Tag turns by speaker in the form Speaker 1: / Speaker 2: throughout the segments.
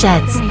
Speaker 1: Sessions.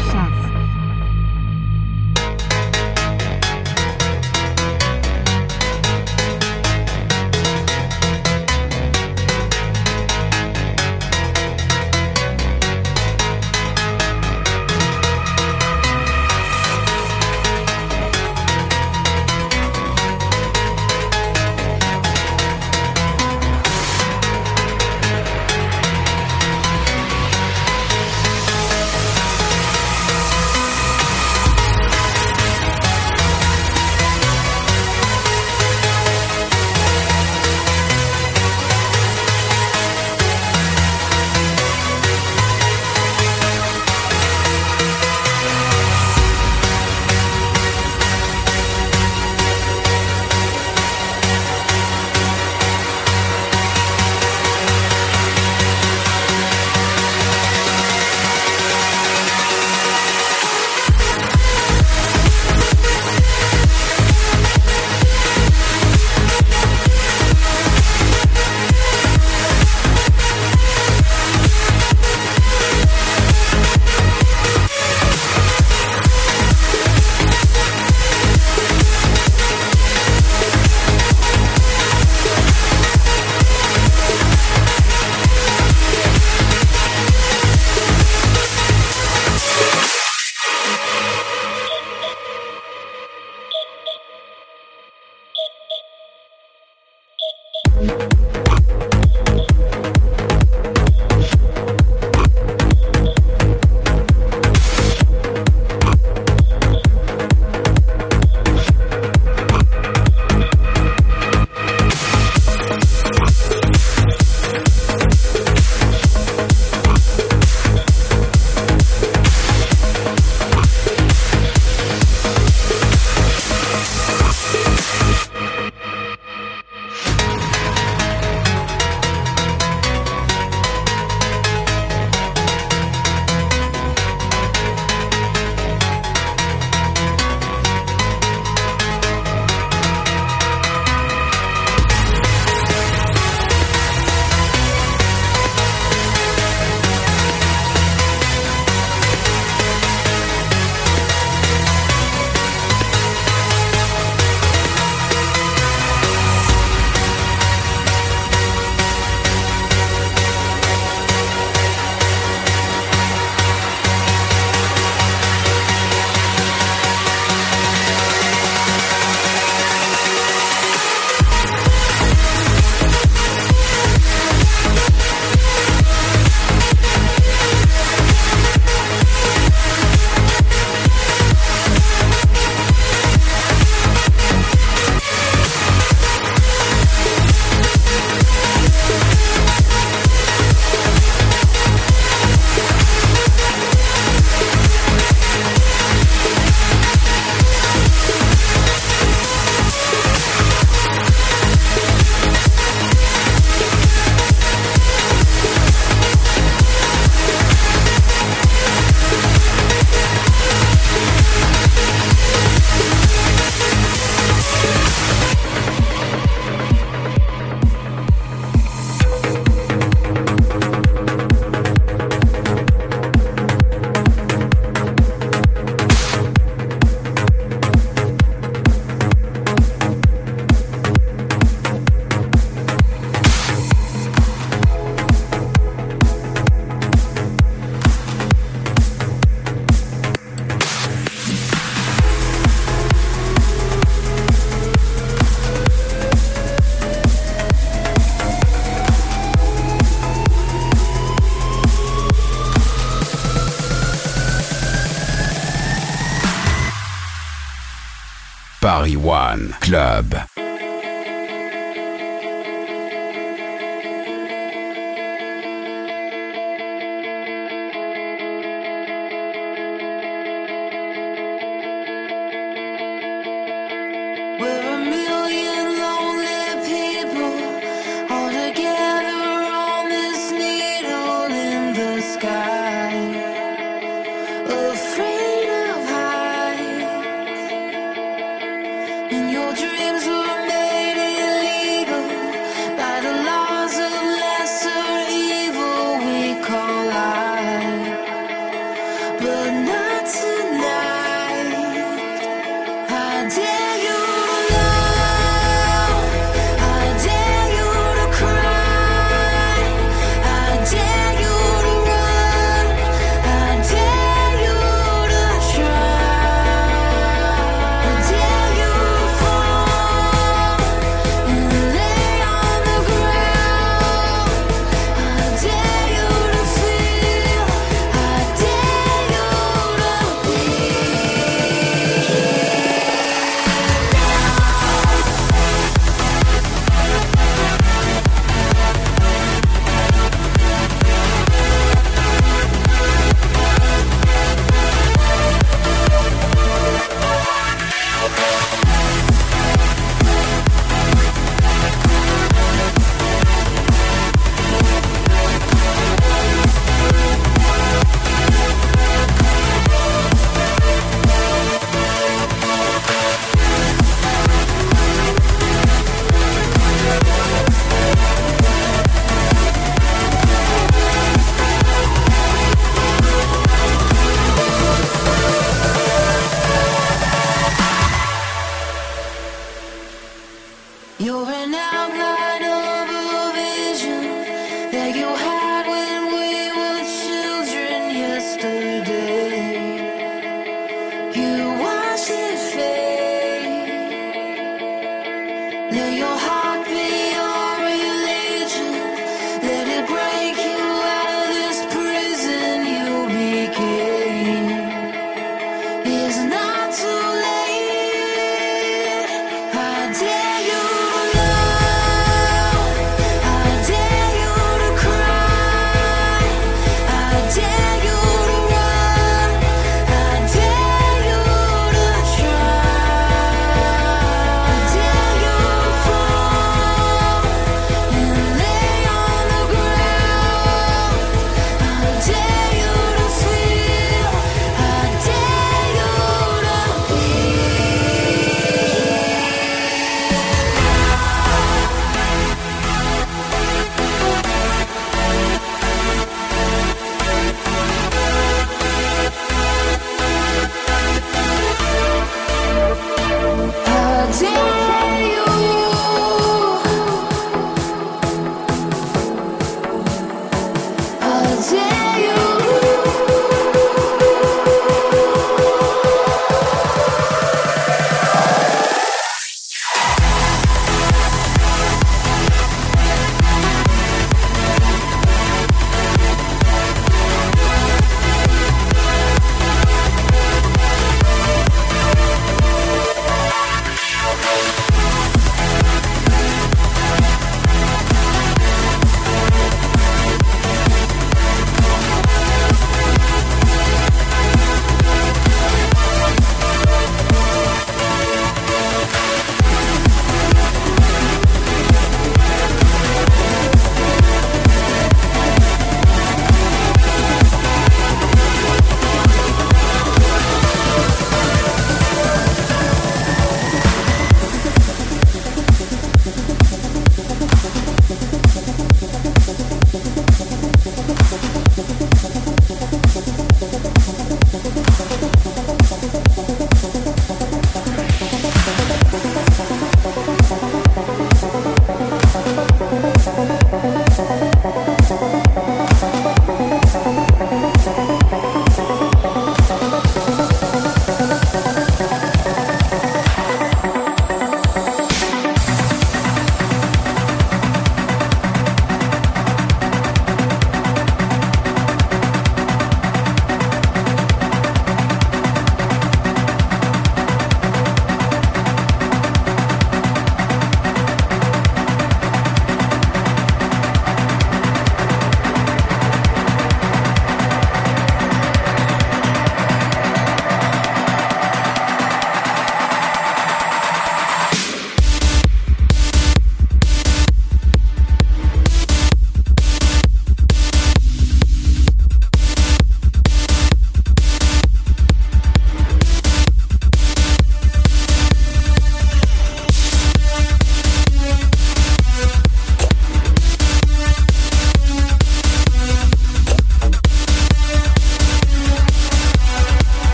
Speaker 2: Paris One Club.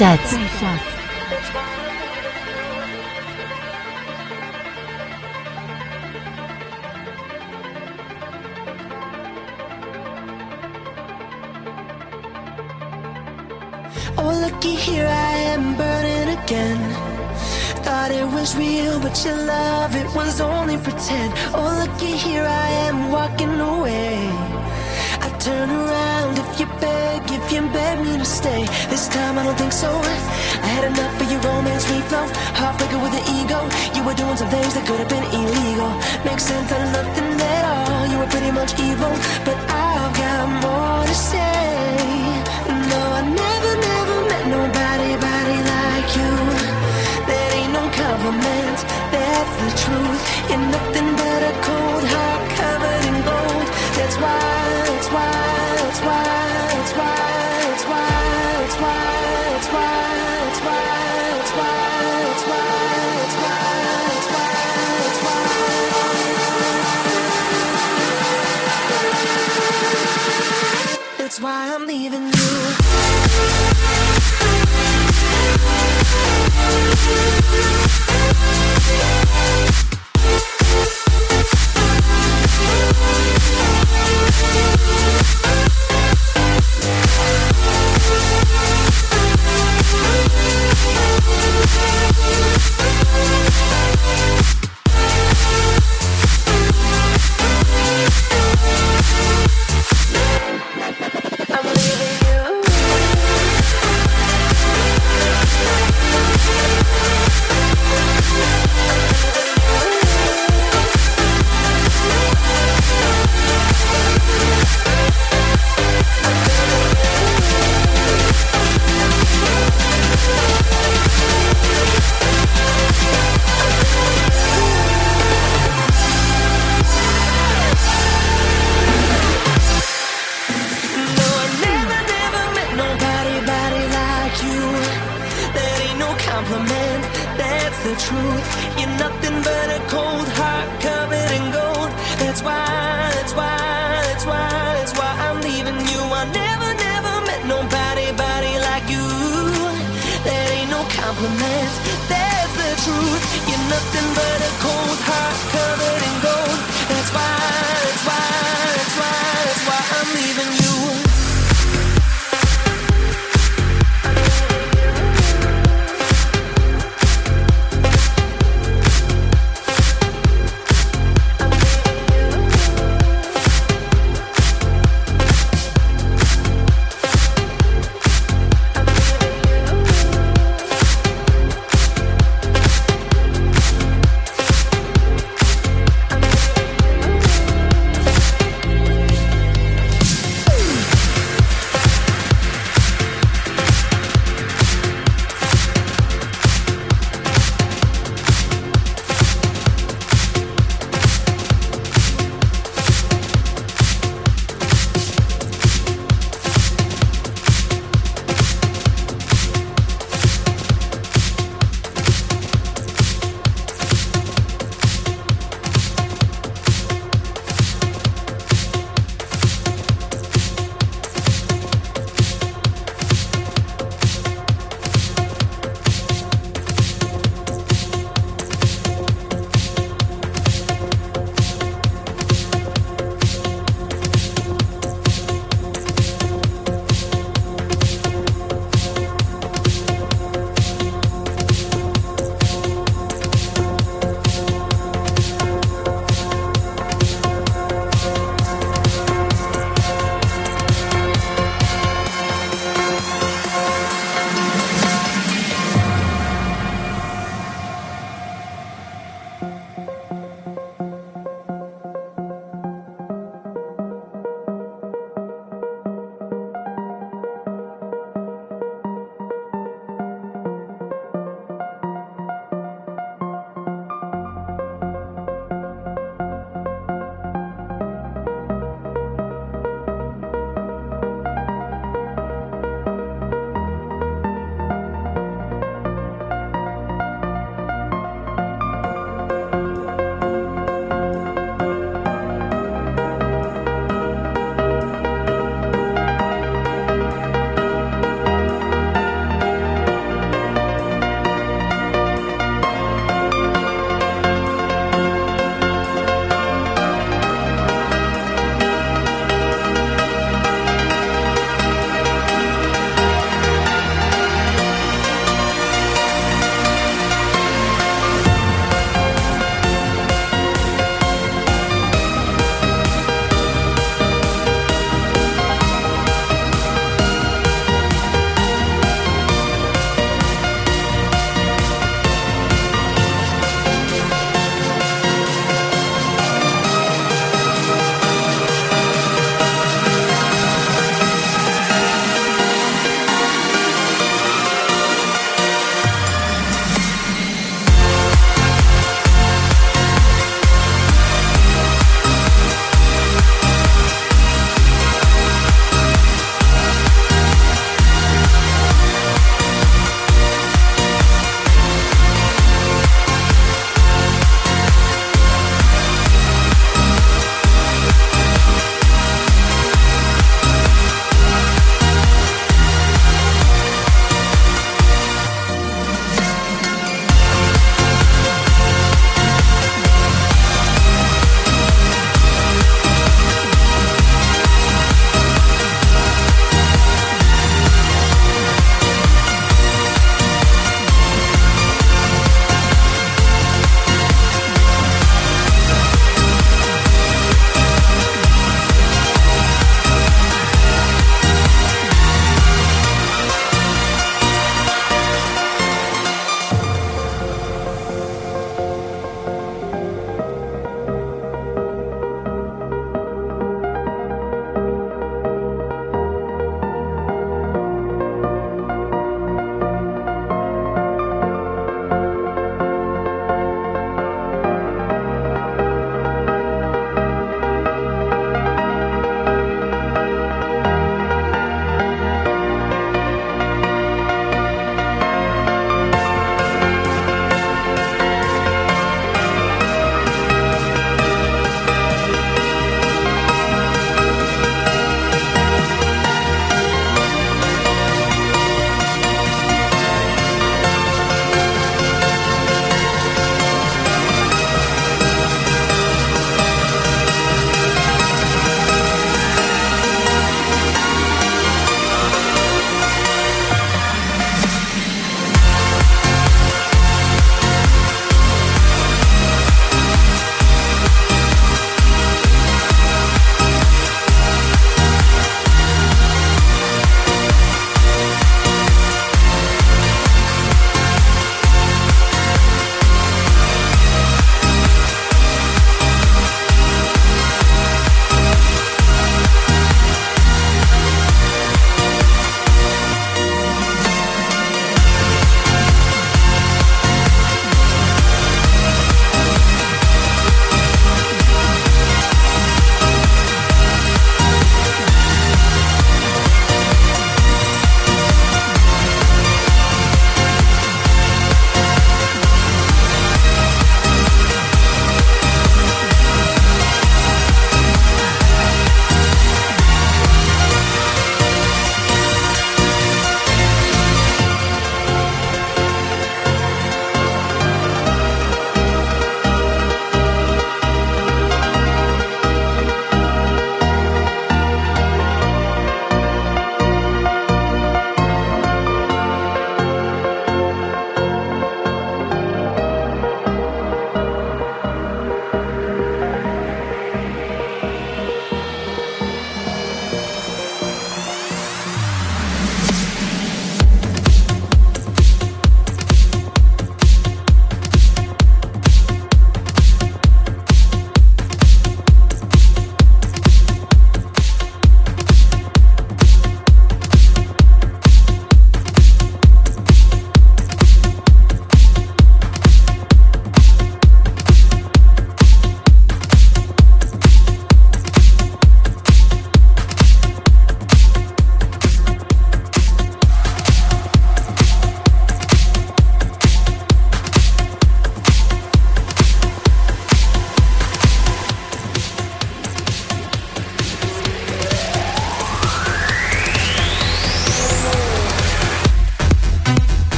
Speaker 3: дышать. Música chance. That's the truth. You're nothing but a cold heart covered in gold. That's why.